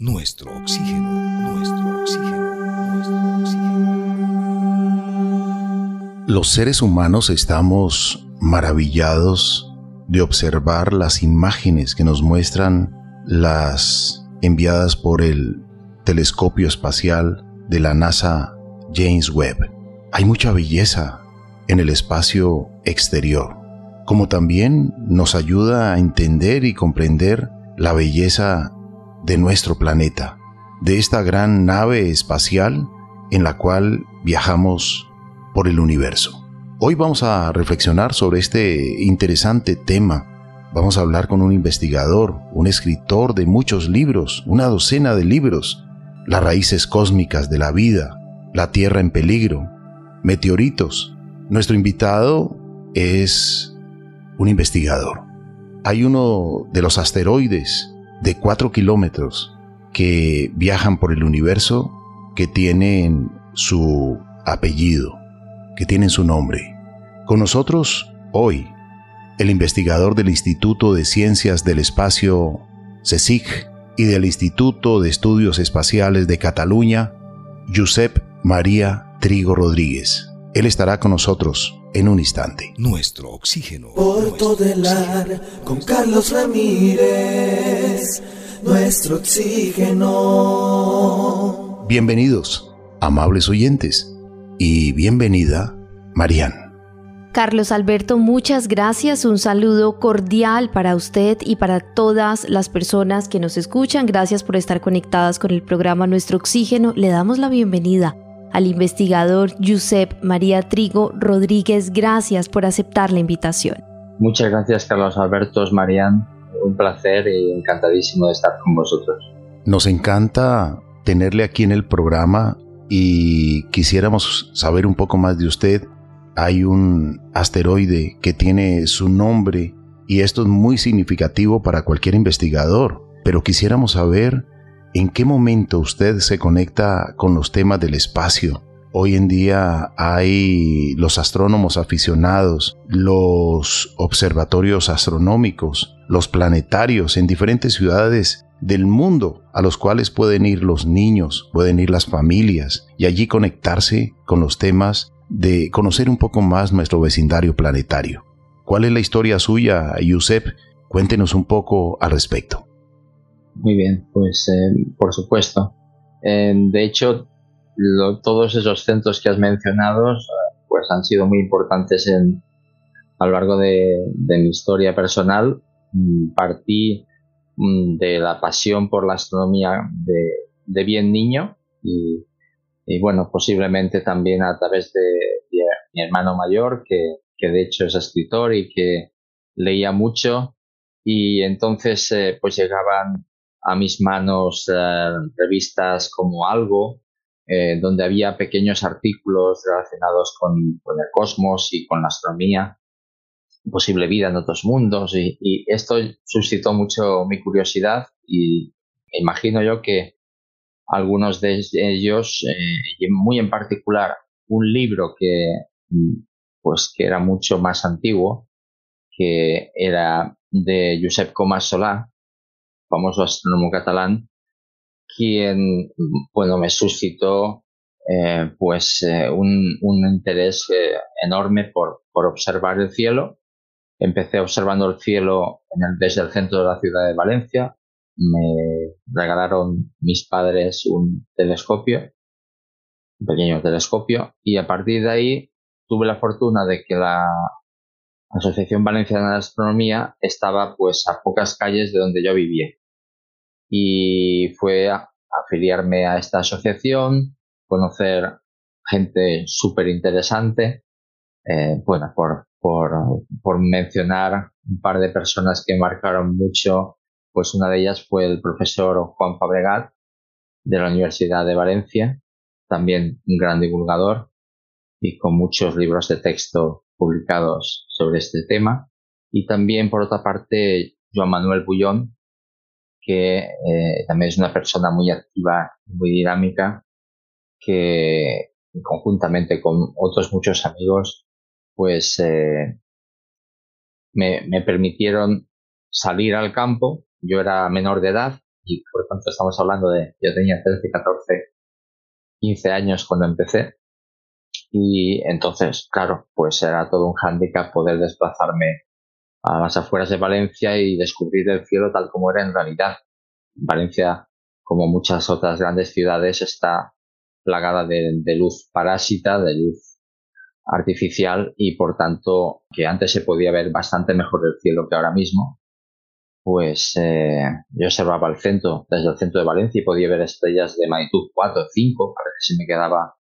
nuestro oxígeno, nuestro oxígeno, nuestro oxígeno. Los seres humanos estamos maravillados de observar las imágenes que nos muestran las enviadas por el telescopio espacial de la NASA James Webb. Hay mucha belleza en el espacio exterior, como también nos ayuda a entender y comprender la belleza de nuestro planeta, de esta gran nave espacial en la cual viajamos por el universo. Hoy vamos a reflexionar sobre este interesante tema. Vamos a hablar con un investigador, un escritor de muchos libros, una docena de libros, las raíces cósmicas de la vida, la Tierra en peligro, meteoritos. Nuestro invitado es un investigador. Hay uno de los asteroides de 4 kilómetros que viajan por el universo que tienen su apellido, que tienen su nombre. Con nosotros hoy, el investigador del Instituto de Ciencias del Espacio, CSIC, y del Instituto de Estudios Espaciales de Cataluña, Josep María Trigo Rodríguez. Él estará con nosotros en un instante. Nuestro oxígeno. Porto del Ar con Carlos Ramírez, nuestro oxígeno. Bienvenidos, amables oyentes, y bienvenida, Marianne. Carlos Alberto, muchas gracias. Un saludo cordial para usted y para todas las personas que nos escuchan. Gracias por estar conectadas con el programa Nuestro Oxígeno. Le damos la bienvenida al investigador Josep María Trigo Rodríguez. Gracias por aceptar la invitación. Muchas gracias, Carlos Alberto, Marian. Un placer y encantadísimo de estar con vosotros. Nos encanta tenerle aquí en el programa y quisiéramos saber un poco más de usted. Hay un asteroide que tiene su nombre y esto es muy significativo para cualquier investigador, pero quisiéramos saber ¿En qué momento usted se conecta con los temas del espacio? Hoy en día hay los astrónomos aficionados, los observatorios astronómicos, los planetarios en diferentes ciudades del mundo a los cuales pueden ir los niños, pueden ir las familias y allí conectarse con los temas de conocer un poco más nuestro vecindario planetario. ¿Cuál es la historia suya, Yusef? Cuéntenos un poco al respecto. Muy bien, pues eh, por supuesto. Eh, de hecho, todos esos centros que has mencionado pues han sido muy importantes en, a lo largo de, mi historia personal. Mm, partí mm, de la pasión por la astronomía de, bien niño y, bueno, posiblemente también a través de, mi hermano mayor, que, que de hecho es escritor y que leía mucho y entonces eh, pues llegaban a mis manos eh, revistas como Algo, eh, donde había pequeños artículos relacionados con, el cosmos y con la astronomía, posible vida en otros mundos, y, esto suscitó mucho mi curiosidad y imagino yo que algunos de ellos, eh, y muy en particular un libro que, pues, que era mucho más antiguo, que era de Josep Comas Solá, famoso astrónomo catalán, quien, bueno, me suscitó eh, pues eh, un, interés eh, enorme por, observar el cielo. Empecé observando el cielo desde el centro de la ciudad de Valencia. Me regalaron mis padres un telescopio, un pequeño telescopio, y a partir de ahí tuve la fortuna de que la Asociación Valenciana de Astronomía estaba pues a pocas calles de donde yo vivía y fue a afiliarme a esta asociación, conocer gente súper interesante, eh, bueno, por, por, por, mencionar un par de personas que marcaron mucho, pues una de ellas fue el profesor Juan Fabregat de la Universidad de Valencia, también un gran divulgador y con muchos libros de texto publicados sobre este tema. Y también, por otra parte, Joan Manuel Bullón, que eh, también es una persona muy activa, muy dinámica, que conjuntamente con otros muchos amigos, pues eh, me, permitieron salir al campo. Yo era menor de edad, y por tanto estamos hablando de, yo tenía 13, 14, 15 años cuando empecé, y entonces, claro, pues era todo un hándicap poder desplazarme a las afueras de Valencia y descubrir el cielo tal como era en realidad. Valencia, como muchas otras grandes ciudades, está plagada de, luz parásita, de luz artificial y por tanto que antes se podía ver bastante mejor el cielo que ahora mismo. Pues eh, yo observaba el centro, desde el centro de Valencia y podía ver estrellas de magnitud 4 o 5, para que se me quedaba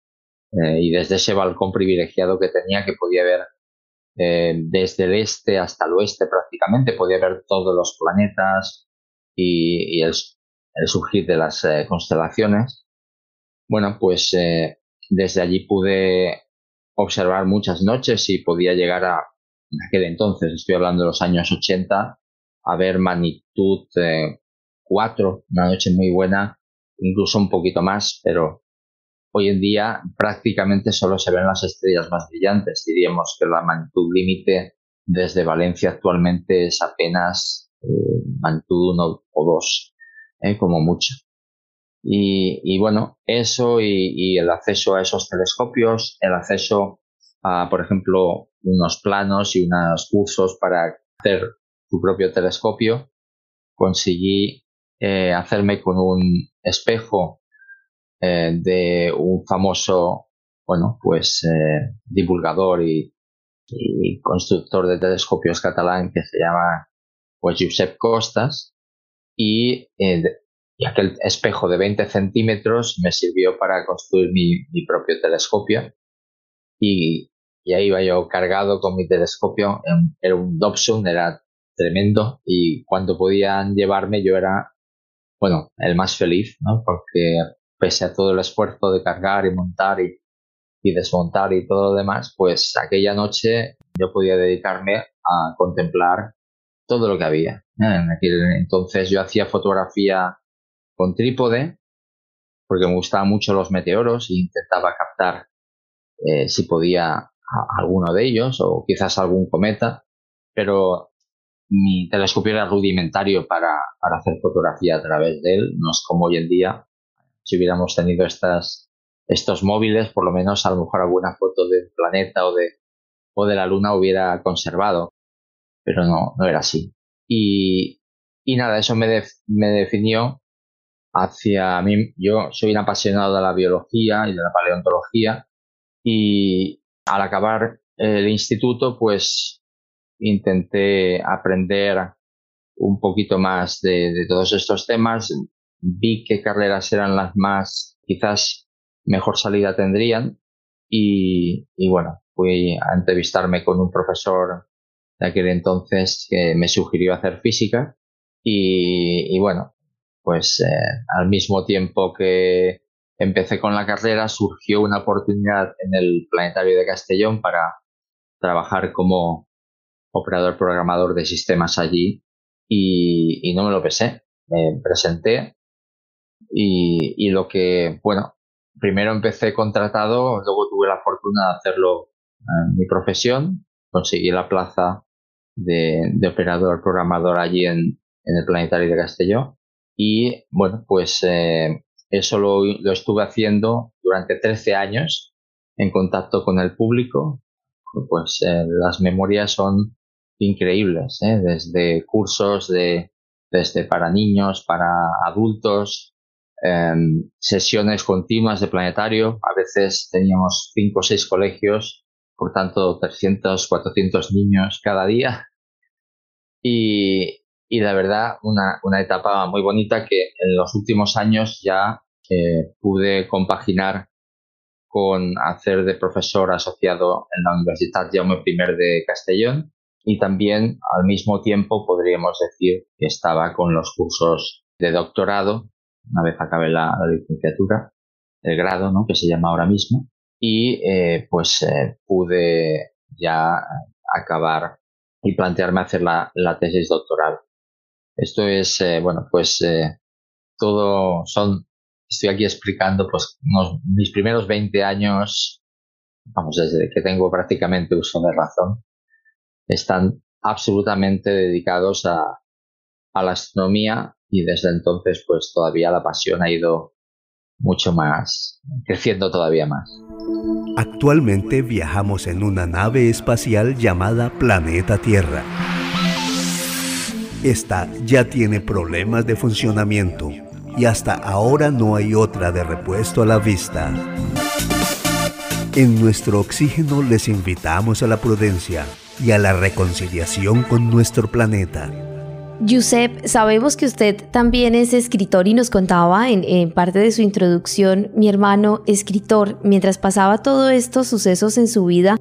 eh, y desde ese balcón privilegiado que tenía que podía ver eh, desde el este hasta el oeste prácticamente, podía ver todos los planetas y, el, surgir de las eh, constelaciones. Bueno, pues desde allí pude observar muchas noches y podía llegar a, en aquel entonces, estoy hablando de los años 80, a ver magnitud 4, una noche muy buena, incluso un poquito más, pero Hoy en día prácticamente solo se ven las estrellas más brillantes. Diríamos que la magnitud límite desde Valencia actualmente es apenas eh, magnitud 1 o 2, eh, como mucho. Y, bueno, eso y, el acceso a esos telescopios, el acceso a, por ejemplo, unos planos y unos cursos para hacer tu propio telescopio, conseguí eh, hacerme con un espejo eh, de un famoso, bueno, pues eh, divulgador y, constructor de telescopios catalán que se llama pues Josep Costas. Y, eh, aquel espejo de 20 centímetros me sirvió para construir mi, propio telescopio. Y, y, ahí iba yo cargado con mi telescopio, era un Dobson, era tremendo. Y cuando podían llevarme yo era, bueno, el más feliz. Porque pese a todo el esfuerzo de cargar y montar y, desmontar y todo lo demás, pues aquella noche yo podía dedicarme a contemplar todo lo que había. En aquel entonces yo hacía fotografía con trípode porque me gustaban mucho los meteoros e intentaba captar eh, si podía alguno de ellos o quizás algún cometa, pero mi telescopio era rudimentario para, para hacer fotografía a través de él, no es como hoy en día si hubiéramos tenido estas, estos móviles, por lo menos a lo mejor alguna foto del planeta o de, o de la luna hubiera conservado, pero no, no era así. Y, y nada, eso me, me definió hacia mí. Yo soy un apasionado de la biología y de la paleontología y al acabar el instituto, pues intenté aprender un poquito más de todos estos temas vi qué carreras eran las más quizás mejor salida tendrían y, bueno, fui a entrevistarme con un profesor de aquel entonces que me sugirió hacer física y, bueno, pues eh, al mismo tiempo que empecé con la carrera surgió una oportunidad en el Planetario de Castellón para trabajar como operador programador de sistemas allí y, y no me lo pesé. Me presenté y, lo que, bueno, primero empecé contratado, luego tuve la fortuna de hacerlo en mi profesión, conseguí la plaza de, operador programador allí en, el Planetario de Castelló. Y bueno, pues eh, eso lo, estuve haciendo durante 13 años en contacto con el público, pues eh, las memorias son increíbles, ¿eh? desde cursos de, desde para niños, para adultos, Em, sesiones continuas de planetario. A veces teníamos cinco o seis colegios, por tanto 300, 400 niños cada día. Y, y la verdad, una, una, etapa muy bonita que en los últimos años ya eh, pude compaginar con hacer de profesor asociado en la Universidad Jaume I de Castellón y también al mismo tiempo podríamos decir que estaba con los cursos de doctorado una vez acabe la, licenciatura, el grado, ¿no? Que se llama ahora mismo. Y eh, pues eh, pude ya acabar y plantearme hacer la, tesis doctoral. Esto es, eh, bueno, pues todo son, estoy aquí explicando pues mis primeros 20 años, vamos, desde que tengo prácticamente uso de razón, están absolutamente dedicados a, a la astronomía y desde entonces pues todavía la pasión ha ido mucho más, creciendo todavía más. Actualmente viajamos en una nave espacial llamada Planeta Tierra. Esta ya tiene problemas de funcionamiento y hasta ahora no hay otra de repuesto a la vista. En nuestro oxígeno les invitamos a la prudencia y a la reconciliación con nuestro planeta. Yusef, sabemos que usted también es escritor y nos contaba en, parte de su introducción, mi hermano escritor, mientras pasaba todos estos sucesos en su vida,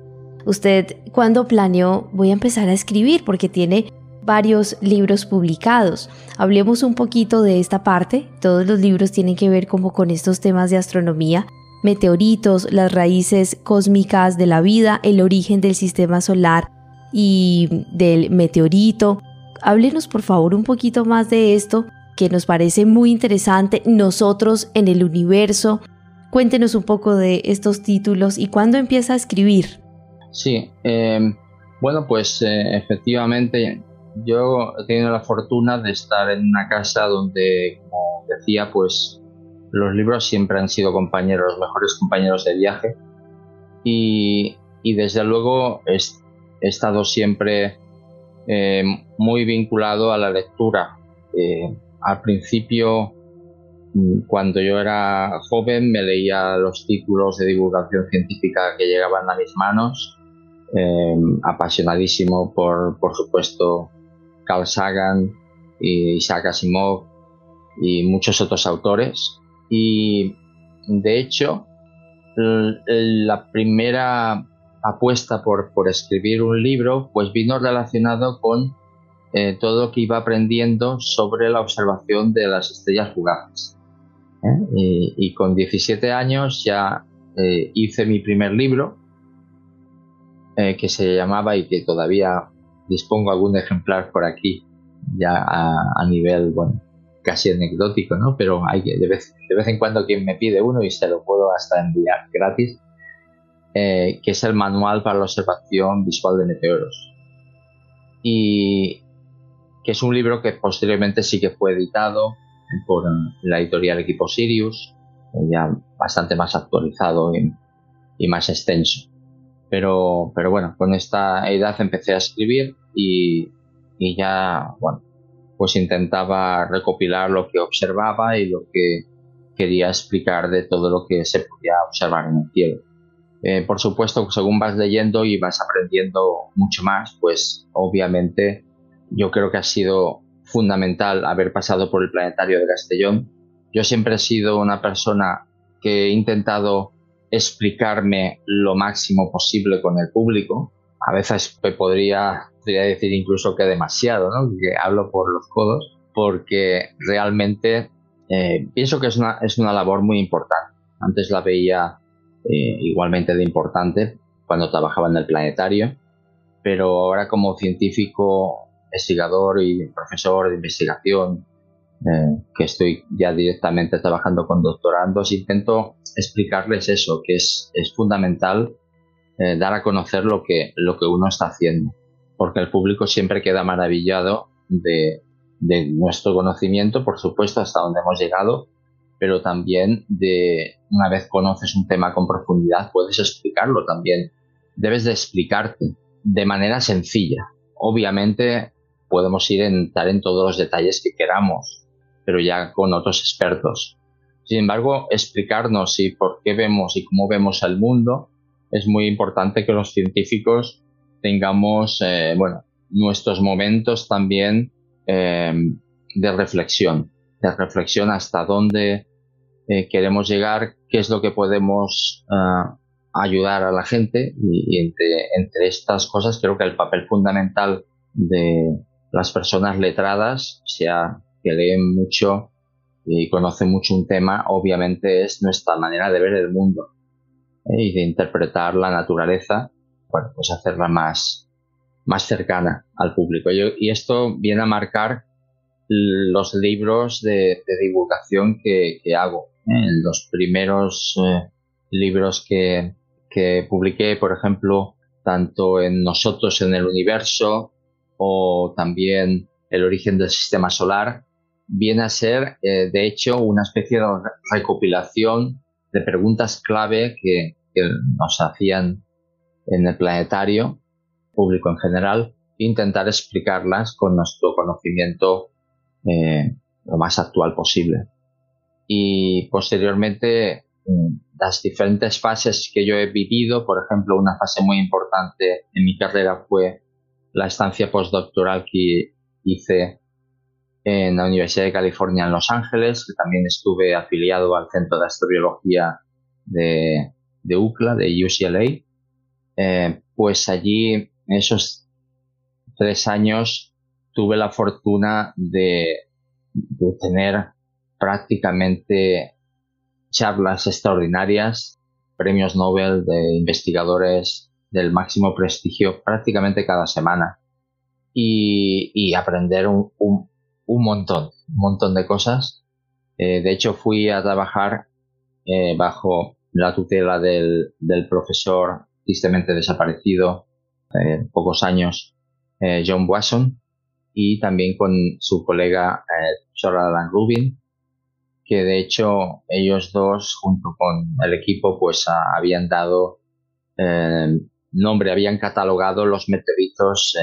usted cuando planeó voy a empezar a escribir porque tiene varios libros publicados. Hablemos un poquito de esta parte. Todos los libros tienen que ver como con estos temas de astronomía, meteoritos, las raíces cósmicas de la vida, el origen del sistema solar y del meteorito. Háblenos por favor un poquito más de esto que nos parece muy interesante, nosotros en el universo. Cuéntenos un poco de estos títulos y cuándo empieza a escribir. Sí, eh, bueno, pues eh, efectivamente yo he tenido la fortuna de estar en una casa donde, como decía, pues los libros siempre han sido compañeros, los mejores compañeros de viaje. Y, desde luego he, estado siempre eh, muy vinculado a la lectura. Eh, al principio, mm, cuando yo era joven, me leía los títulos de divulgación científica que llegaban a mis manos. Eh, apasionadísimo por, por supuesto, Carl Sagan, y Isaac Asimov y muchos otros autores. Y de hecho, la primera apuesta por, por, escribir un libro pues vino relacionado con eh, todo lo que iba aprendiendo sobre la observación de las estrellas fugaces. ¿eh? Y, con 17 años ya eh, hice mi primer libro que se llamaba y que todavía dispongo algún ejemplar por aquí, ya a, nivel, bueno, casi anecdótico, ¿no? Pero hay de vez, de vez en cuando quien me pide uno y se lo puedo hasta enviar gratis, eh, que es el manual para la observación visual de meteoros. Y que es un libro que posteriormente sí que fue editado por la editorial Equipo Sirius, ya bastante más actualizado y más extenso. Pero, pero bueno, con esta edad empecé a escribir y, y ya, bueno, pues intentaba recopilar lo que observaba y lo que quería explicar de todo lo que se podía observar en el cielo. Eh, por supuesto, según vas leyendo y vas aprendiendo mucho más, pues obviamente yo creo que ha sido fundamental haber pasado por el planetario de Castellón. Yo siempre he sido una persona que he intentado explicarme lo máximo posible con el público. A veces podría decir incluso que demasiado, ¿no? que hablo por los codos, porque realmente eh, pienso que es una, es una labor muy importante. Antes la veía eh, igualmente de importante cuando trabajaba en el planetario, pero ahora como científico, investigador y profesor de investigación, eh, que estoy ya directamente trabajando con doctorandos, intento explicarles eso, que es, es fundamental eh, dar a conocer lo que, lo que uno está haciendo, porque el público siempre queda maravillado de, de nuestro conocimiento, por supuesto, hasta donde hemos llegado, pero también de una vez conoces un tema con profundidad, puedes explicarlo también. Debes de explicarte de manera sencilla. Obviamente podemos ir a entrar en todos los detalles que queramos, pero ya con otros expertos. Sin embargo, explicarnos y por qué vemos y cómo vemos el mundo es muy importante que los científicos tengamos, eh, bueno, nuestros momentos también em, de reflexión, de reflexión hasta dónde eh, queremos llegar, qué es lo que podemos ah, ayudar a la gente y, entre estas cosas creo que el papel fundamental de las personas letradas, sea que leen mucho y conoce mucho un tema, obviamente es nuestra manera de ver el mundo ¿eh? y de interpretar la naturaleza, bueno, pues hacerla más, más cercana al público. y esto viene a marcar los libros de, divulgación que, hago. ¿eh? Los primeros eh, libros que, que publiqué, por ejemplo, tanto en Nosotros en el Universo o también El origen del sistema solar, viene a ser, eh, de hecho, una especie de recopilación de preguntas clave que, nos hacían en el planetario, público en general, e intentar explicarlas con nuestro conocimiento eh, lo más actual posible. Y posteriormente, mm, las diferentes fases que yo he vivido, por ejemplo, una fase muy importante en mi carrera fue la estancia postdoctoral que hice en la Universidad de California en Los Ángeles, que también estuve afiliado al Centro de Astrobiología de, UCLA, de UCLA. Eh, pues allí, esos tres años, tuve la fortuna de, tener prácticamente charlas extraordinarias, premios Nobel de investigadores del máximo prestigio prácticamente cada semana y, aprender un, un montón, un montón de cosas. Eh, de hecho, fui a trabajar eh, bajo la tutela del, del, profesor tristemente desaparecido eh, pocos años, eh, John Wasson, y también con su colega Jordan Rubin, que de hecho ellos dos, junto con el equipo, pues habían dado nombre, habían catalogado los meteoritos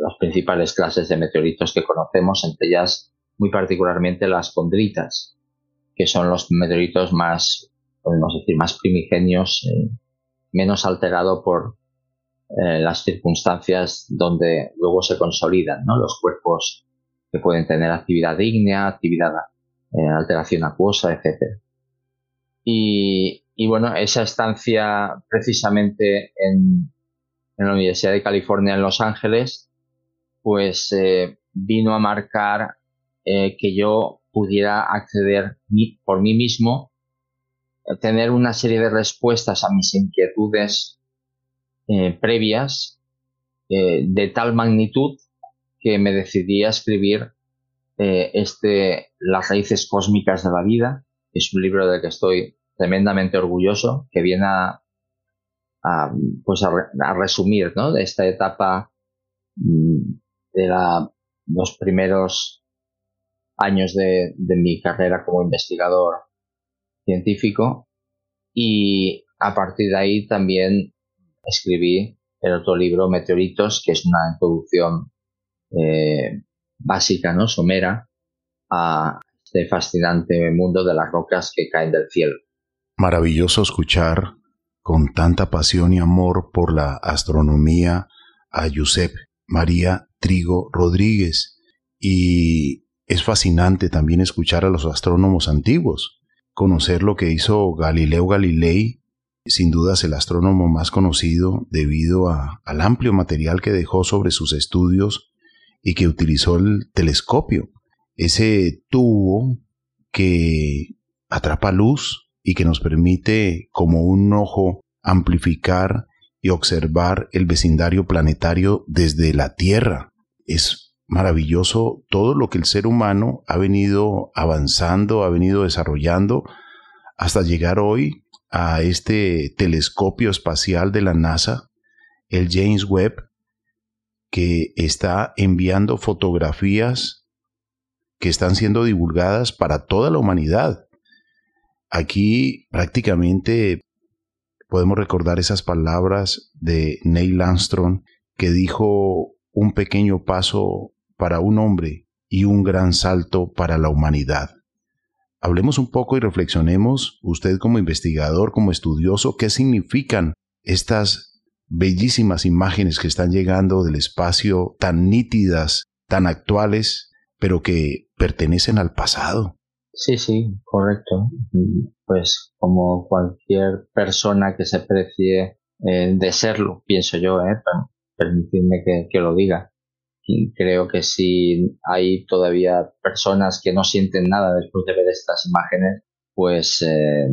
las principales clases de meteoritos que conocemos, entre ellas muy particularmente las condritas, que son los meteoritos más, podemos decir, más primigenios, eh, menos alterados por eh, las circunstancias donde luego se consolidan los cuerpos que pueden tener actividad ígnea, actividad, eh, alteración acuosa, etc. Y, y, bueno, esa estancia precisamente en, la Universidad de California en Los Ángeles pues eh, vino a marcar eh, que yo pudiera acceder por mí mismo, tener una serie de respuestas a mis inquietudes eh, previas de tal magnitud que me decidí a escribir este Las raíces cósmicas de la vida. Es un libro del que estoy tremendamente orgulloso, que viene a, pues a, resumir ¿no? de esta etapa mm, de los primeros años de, mi carrera como investigador científico y a partir de ahí también escribí el otro libro, Meteoritos, que es una introducción eh, básica, ¿no? Somera a este fascinante mundo de las rocas que caen del cielo. Maravilloso escuchar con tanta pasión y amor por la astronomía a Giuseppe María Trigo Rodríguez. Y es fascinante también escuchar a los astrónomos antiguos, conocer lo que hizo Galileo Galilei, sin dudas el astrónomo más conocido debido al amplio material que dejó sobre sus estudios y que utilizó el telescopio, ese tubo que atrapa luz y que nos permite como un ojo amplificar y observar el vecindario planetario desde la Tierra es maravilloso todo lo que el ser humano ha venido avanzando, ha venido desarrollando hasta llegar hoy a este telescopio espacial de la NASA, el James Webb, que está enviando fotografías que están siendo divulgadas para toda la humanidad. Aquí prácticamente podemos recordar esas palabras de Neil Armstrong que dijo un pequeño paso para un hombre y un gran salto para la humanidad. Hablemos un poco y reflexionemos, usted como investigador, como estudioso, qué significan estas bellísimas imágenes que están llegando del espacio, tan nítidas, tan actuales, pero que pertenecen al pasado. Sí, sí, correcto. Pues como cualquier persona que se precie eh, de serlo, pienso yo, ¿eh? permitidme que, lo diga. Y creo que si hay todavía personas que no sienten nada después de ver estas imágenes, pues eh,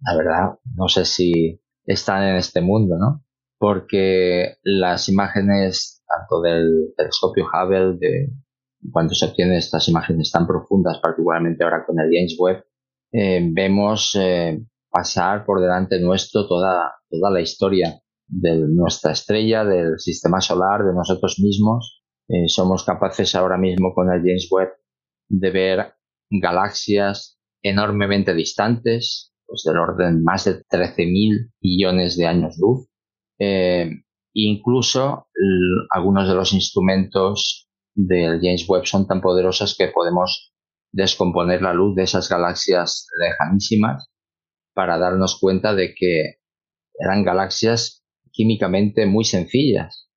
la verdad no sé si están en este mundo, ¿no? Porque las imágenes tanto del telescopio Hubble, de cuando se obtienen estas imágenes tan profundas, particularmente ahora con el James Webb, eh, vemos eh, pasar por delante nuestro toda, toda la historia de nuestra estrella, del sistema solar, de nosotros mismos. Eh, somos capaces ahora mismo con el James Webb de ver galaxias enormemente distantes, pues del orden más de 13.000 millones de años luz. Incluso algunos de los instrumentos del James Webb son tan poderosos que podemos descomponer la luz de esas galaxias lejanísimas para darnos cuenta de que eran galaxias químicamente muy sencillas,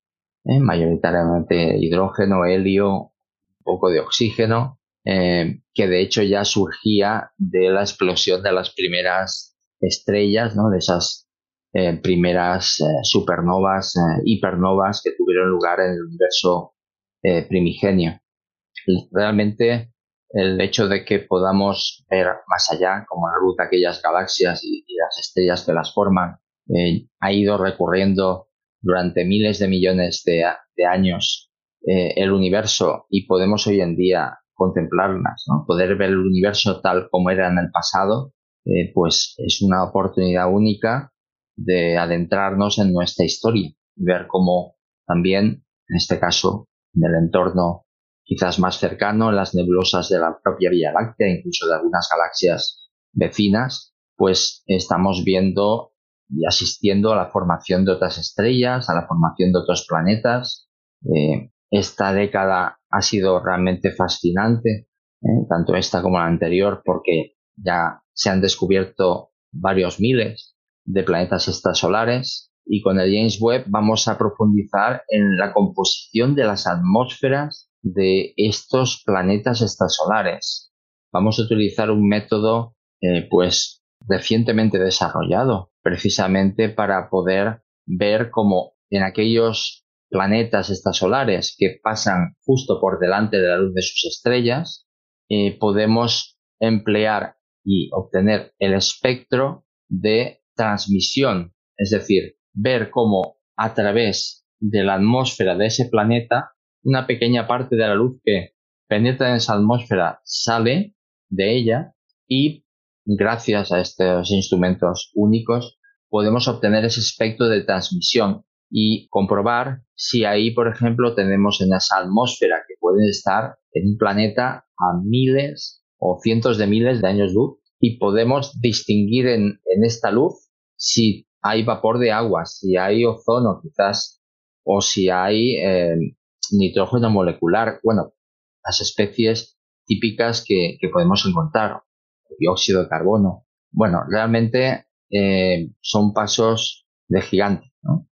¿eh? mayoritariamente hidrógeno, helio, un poco de oxígeno, eh, que de hecho ya surgía de la explosión de las primeras estrellas, ¿no? de esas eh, primeras supernovas, hipernovas que tuvieron lugar en el universo primigenio. Realmente el hecho de que podamos ver más allá, como la luz de aquellas galaxias y, las estrellas que las forman, eh, ha ido recorriendo durante miles de millones de, años eh, el universo y podemos hoy en día contemplarlas, poder ver el universo tal como era en el pasado, eh, pues es una oportunidad única de adentrarnos en nuestra historia, ver cómo también, en este caso, en el entorno quizás más cercano, en las nebulosas de la propia Vía Láctea, incluso de algunas galaxias vecinas, pues estamos viendo y asistiendo a la formación de otras estrellas, a la formación de otros planetas. Eh, esta década ha sido realmente fascinante, eh, tanto esta como la anterior, porque ya se han descubierto varios miles de planetas extrasolares y con el James Webb vamos a profundizar en la composición de las atmósferas de estos planetas extrasolares. Vamos a utilizar un método eh, pues recientemente desarrollado precisamente para poder ver cómo en aquellos planetas extrasolares que pasan justo por delante de la luz de sus estrellas, eh, podemos emplear y obtener el espectro de transmisión, es decir, ver cómo a través de la atmósfera de ese planeta una pequeña parte de la luz que penetra en esa atmósfera sale de ella y gracias a estos instrumentos únicos podemos obtener ese espectro de transmisión y comprobar si ahí, por ejemplo, tenemos en esa atmósfera que puede estar en un planeta a miles o cientos de miles de años luz y podemos distinguir en, esta luz si hay vapor de agua, si hay ozono quizás o si hay eh, nitrógeno molecular, bueno, las especies típicas que, podemos encontrar, dióxido de carbono. Bueno, realmente eh, son pasos de gigante, ¿no?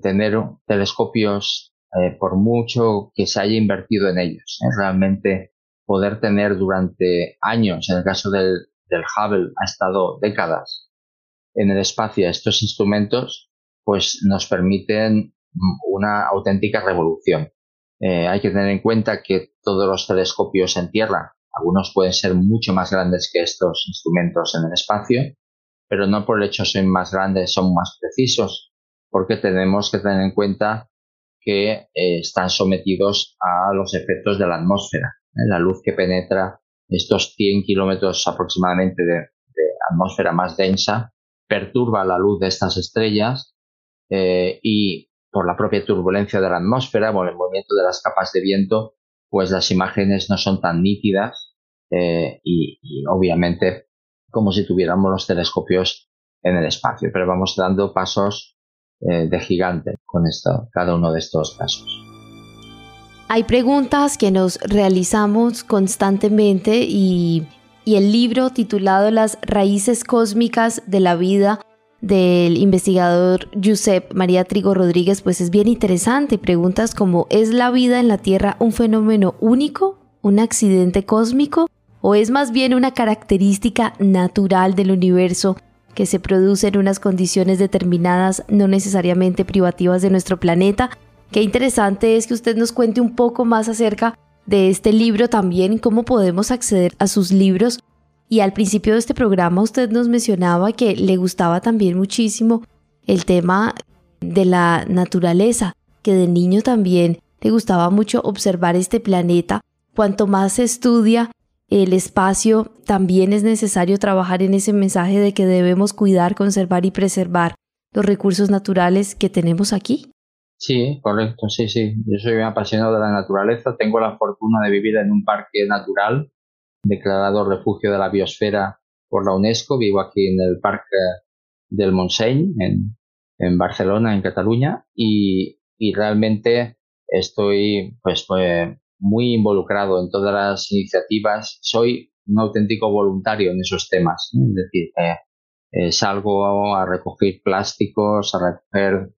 Tener telescopios, eh, por mucho que se haya invertido en ellos, realmente poder tener durante años, en el caso del Hubble ha estado décadas en el espacio estos instrumentos, pues nos permiten una auténtica revolución. Eh, hay que tener en cuenta que todos los telescopios en Tierra, algunos pueden ser mucho más grandes que estos instrumentos en el espacio, pero no por el hecho de ser más grandes son más precisos, porque tenemos que tener en cuenta que eh, están sometidos a los efectos de la atmósfera. ¿eh? La luz que penetra estos 100 kilómetros aproximadamente de, atmósfera más densa perturba la luz de estas estrellas y por la propia turbulencia de la atmósfera, por el movimiento de las capas de viento, pues las imágenes no son tan nítidas eh, y, obviamente como si tuviéramos los telescopios en el espacio, pero vamos dando pasos eh, de gigante con esto, cada uno de estos casos. Hay preguntas que nos realizamos constantemente y, y el libro titulado Las raíces cósmicas de la vida del investigador Josep María Trigo Rodríguez, pues es bien interesante. Preguntas como, ¿es la vida en la Tierra un fenómeno único, un accidente cósmico, o es más bien una característica natural del universo que se produce en unas condiciones determinadas, no necesariamente privativas de nuestro planeta? Qué interesante es que usted nos cuente un poco más acerca de este libro también, cómo podemos acceder a sus libros y al principio de este programa usted nos mencionaba que le gustaba también muchísimo el tema de la naturaleza, que de niño también le gustaba mucho observar este planeta. Cuanto más se estudia el espacio, también es necesario trabajar en ese mensaje de que debemos cuidar, conservar y preservar los recursos naturales que tenemos aquí. Sí, correcto, sí, sí. Yo soy un apasionado de la naturaleza, tengo la fortuna de vivir en un parque natural declarado refugio de la biosfera por la UNESCO. Vivo aquí en el Parque del Montseny, en, Barcelona, en Cataluña, y, realmente estoy pues, pues, muy involucrado en todas las iniciativas. Soy un auténtico voluntario en esos temas. Es decir, eh, salgo a recoger plásticos, a recoger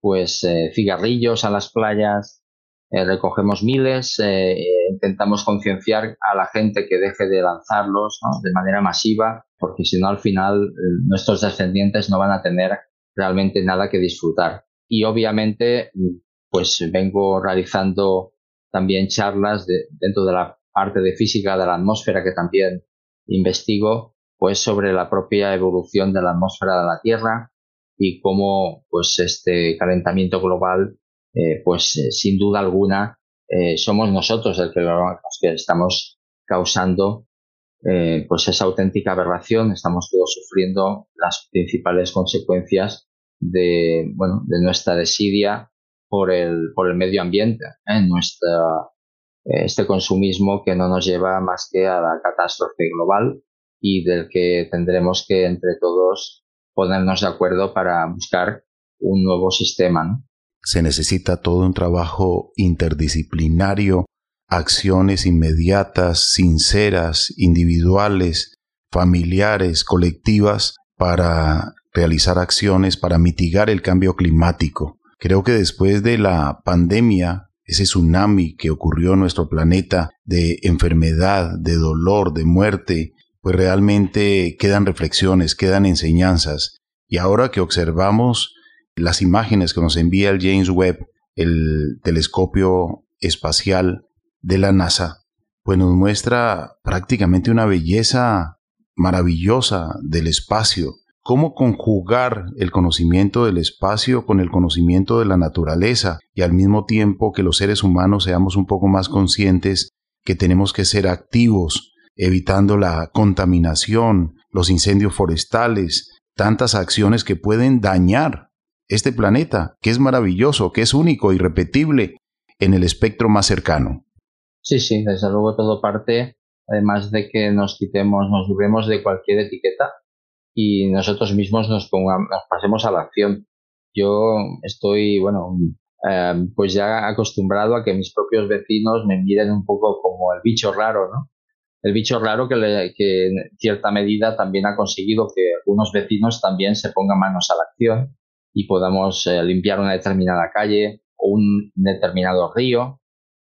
pues eh, cigarrillos a las playas, eh, recogemos miles, eh, intentamos concienciar a la gente que deje de lanzarlos de manera masiva, porque si no al final nuestros descendientes no van a tener realmente nada que disfrutar. Y obviamente, pues vengo realizando también charlas dentro de la parte de física de la atmósfera que también investigo, pues sobre la propia evolución de la atmósfera de la Tierra y cómo pues este calentamiento global eh, pues eh, sin duda alguna eh, somos nosotros los que estamos causando pues esa auténtica aberración. Estamos todos sufriendo las principales consecuencias de bueno de nuestra desidia por el por el medio ambiente en nuestra este consumismo que no nos lleva más que a la catástrofe global y del que tendremos que entre todos ponernos de acuerdo para buscar un nuevo sistema. Se necesita todo un trabajo interdisciplinario, acciones inmediatas, sinceras, individuales, familiares, colectivas, para realizar acciones para mitigar el cambio climático. Creo que después de la pandemia, ese tsunami que ocurrió en nuestro planeta de enfermedad, de dolor, de muerte, pues realmente quedan reflexiones, quedan enseñanzas. Y ahora que observamos las imágenes que nos envía el James Webb, el telescopio espacial de la NASA, pues nos muestra prácticamente una belleza maravillosa del espacio. Cómo conjugar el conocimiento del espacio con el conocimiento de la naturaleza y al mismo tiempo que los seres humanos seamos un poco más conscientes que tenemos que ser activos evitando la contaminación, los incendios forestales, tantas acciones que pueden dañar este planeta, que es maravilloso, que es único, irrepetible en el espectro más cercano. Sí, sí, desde luego todo parte, además de que nos quitemos, nos libremos de cualquier etiqueta y nosotros mismos nos, pongamos, nos pasemos a la acción. Yo estoy, bueno, eh, pues ya acostumbrado a que mis propios vecinos me miren un poco como el bicho raro, ¿no? El bicho raro que, en cierta medida también ha conseguido que algunos vecinos también se pongan manos a la acción y podamos eh, limpiar una determinada calle o un determinado río.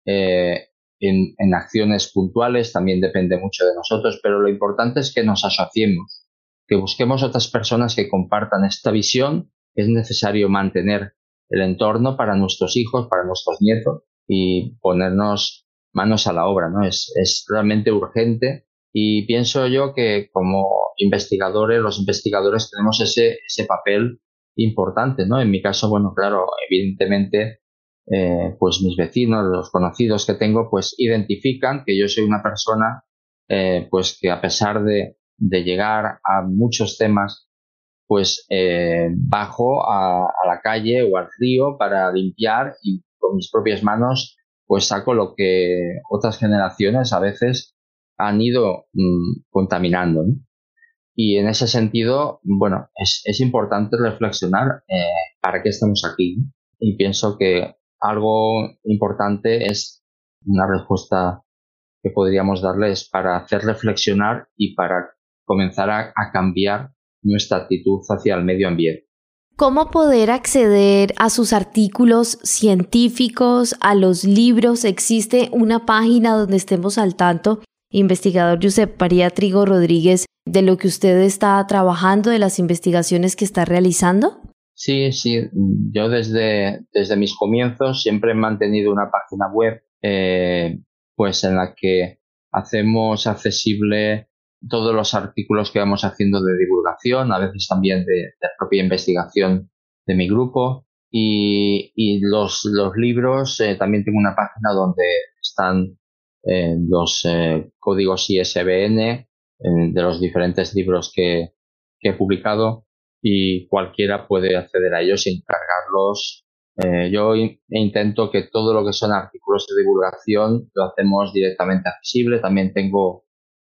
Eh, en, en, acciones puntuales también depende mucho de nosotros, pero lo importante es que nos asociemos, que busquemos otras personas que compartan esta visión. Es necesario mantener el entorno para nuestros hijos, para nuestros nietos y ponernos manos a la obra, ¿no? Es, realmente urgente y pienso yo que como investigadores, los investigadores tenemos ese, papel importante, ¿no? En mi caso, bueno, claro, evidentemente, eh, pues mis vecinos, los conocidos que tengo, pues identifican que yo soy una persona, eh, pues que a pesar de, de, llegar a muchos temas, pues eh, bajo a, a, la calle o al río para limpiar y con mis propias manos pues saco lo que otras generaciones a veces han ido mm, contaminando. Y en ese sentido, bueno, es, es importante reflexionar eh, para qué estamos aquí. Y pienso que algo importante es una respuesta que podríamos darles para hacer reflexionar y para comenzar a cambiar nuestra actitud hacia el medio ambiente. ¿Cómo poder acceder a sus artículos científicos, a los libros? ¿Existe una página donde estemos al tanto? Investigador Josep María Trigo Rodríguez, de lo que usted está trabajando, de las investigaciones que está realizando? Sí, sí. Yo desde, desde mis comienzos siempre he mantenido una página web eh, pues en la que hacemos accesible todos los artículos que vamos haciendo de divulgación, a veces también de, propia investigación de mi grupo. Y, los, los, libros, eh, también tengo una página donde están eh, los eh, códigos ISBN de los diferentes libros que, que, he publicado y cualquiera puede acceder a ellos y encargarlos. yo intento que todo lo que son artículos de divulgación lo hacemos directamente accesible. También tengo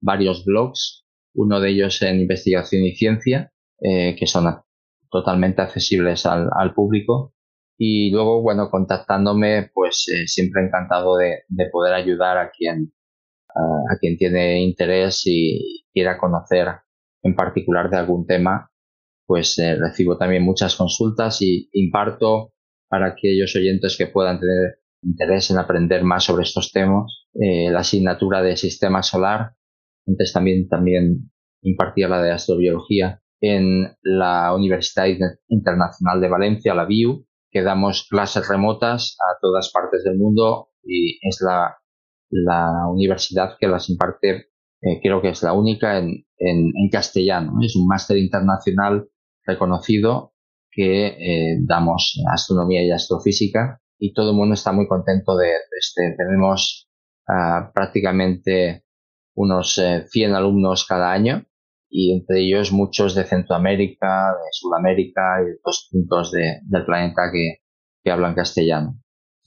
varios blogs, uno de ellos en investigación y ciencia, eh, que son totalmente accesibles al, público. Y luego, bueno, contactándome, pues eh, siempre encantado de, poder ayudar a quien, a quien tiene interés y quiera conocer en particular de algún tema, pues eh, recibo también muchas consultas y imparto para aquellos oyentes que puedan tener interés en aprender más sobre estos temas, la asignatura de sistema solar. Antes también, también impartía la de astrobiología en la Universidad Internacional de Valencia, la BIU, que damos clases remotas a todas partes del mundo y es la, la universidad que las imparte, eh, creo que es la única en, en, en castellano. Es un máster internacional reconocido que eh, damos astronomía y astrofísica y todo el mundo está muy contento de, este. Tenemos uh, prácticamente unos 100 eh, alumnos cada año y entre ellos muchos de Centroamérica, de Sudamérica y de otros puntos de, del planeta que, que hablan castellano.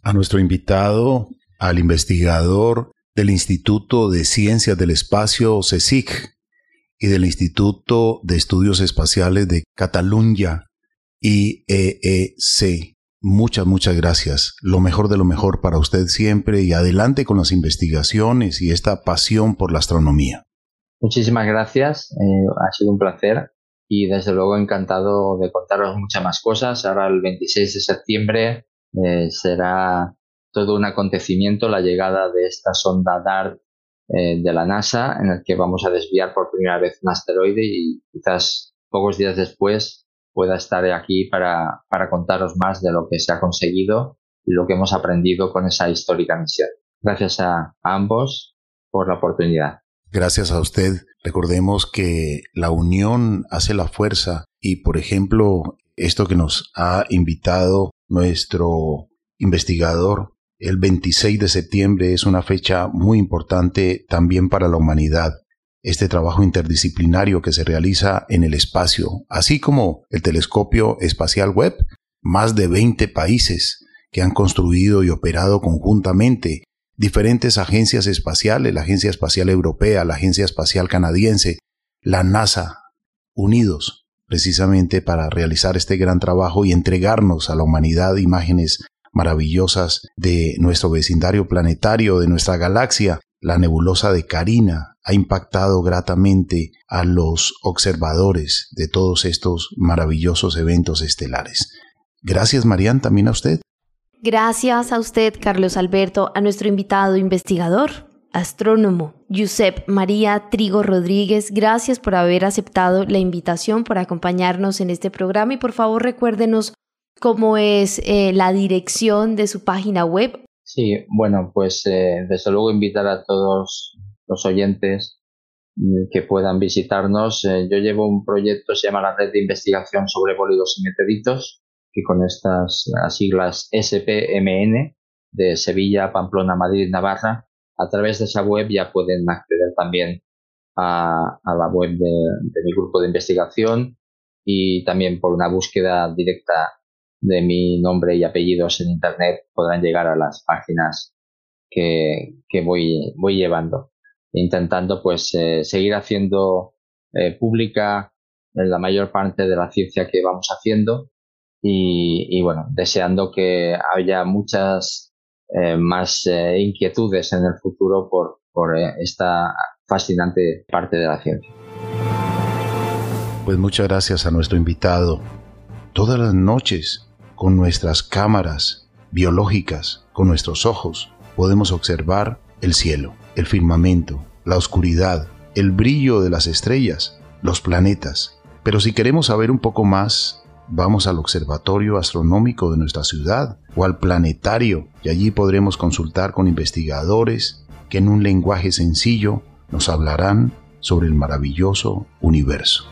A nuestro invitado, al investigador del Instituto de Ciencias del Espacio, CSIC, y del Instituto de Estudios Espaciales de Cataluña, IEEC. Muchas, muchas gracias. Lo mejor de lo mejor para usted siempre y adelante con las investigaciones y esta pasión por la astronomía. Muchísimas gracias. Eh, ha sido un placer y desde luego encantado de contaros muchas más cosas. Ahora el 26 de septiembre eh, será todo un acontecimiento la llegada de esta sonda DART eh, de la NASA en el que vamos a desviar por primera vez un asteroide y quizás pocos días después pueda estar aquí para, para contaros más de lo que se ha conseguido y lo que hemos aprendido con esa histórica misión. Gracias a, ambos por la oportunidad. Gracias a usted. Recordemos que la unión hace la fuerza y, por ejemplo, esto que nos ha invitado nuestro investigador, el 26 de septiembre es una fecha muy importante también para la humanidad este trabajo interdisciplinario que se realiza en el espacio, así como el telescopio espacial web, más de 20 países que han construido y operado conjuntamente diferentes agencias espaciales, la Agencia Espacial Europea, la Agencia Espacial Canadiense, la NASA, unidos precisamente para realizar este gran trabajo y entregarnos a la humanidad imágenes maravillosas de nuestro vecindario planetario, de nuestra galaxia, la nebulosa de Carina, ha impactado gratamente a los observadores de todos estos maravillosos eventos estelares. Gracias, Marian, también a usted. Gracias a usted, Carlos Alberto, a nuestro invitado investigador, astrónomo, Giuseppe María Trigo Rodríguez. Gracias por haber aceptado la invitación, por acompañarnos en este programa y por favor recuérdenos cómo es eh, la dirección de su página web. Sí, bueno, pues eh, desde luego invitar a todos los oyentes mm, que puedan visitarnos. Eh, yo llevo un proyecto, se llama la Red de Investigación sobre Bólidos y Meteoritos, que con estas siglas SPMN de Sevilla, Pamplona, Madrid, Navarra, a través de esa web ya pueden acceder también a, la web de, de, mi grupo de investigación y también por una búsqueda directa de mi nombre y apellidos en Internet podrán llegar a las páginas que, que voy, voy llevando intentando pues eh, seguir haciendo eh, pública la mayor parte de la ciencia que vamos haciendo y, bueno, deseando que haya muchas eh, más inquietudes en el futuro por, por esta fascinante parte de la ciencia. Pues muchas gracias a nuestro invitado. Todas las noches, con nuestras cámaras biológicas, con nuestros ojos, podemos observar el cielo el firmamento, la oscuridad, el brillo de las estrellas, los planetas. Pero si queremos saber un poco más, vamos al observatorio astronómico de nuestra ciudad o al planetario y allí podremos consultar con investigadores que en un lenguaje sencillo nos hablarán sobre el maravilloso universo.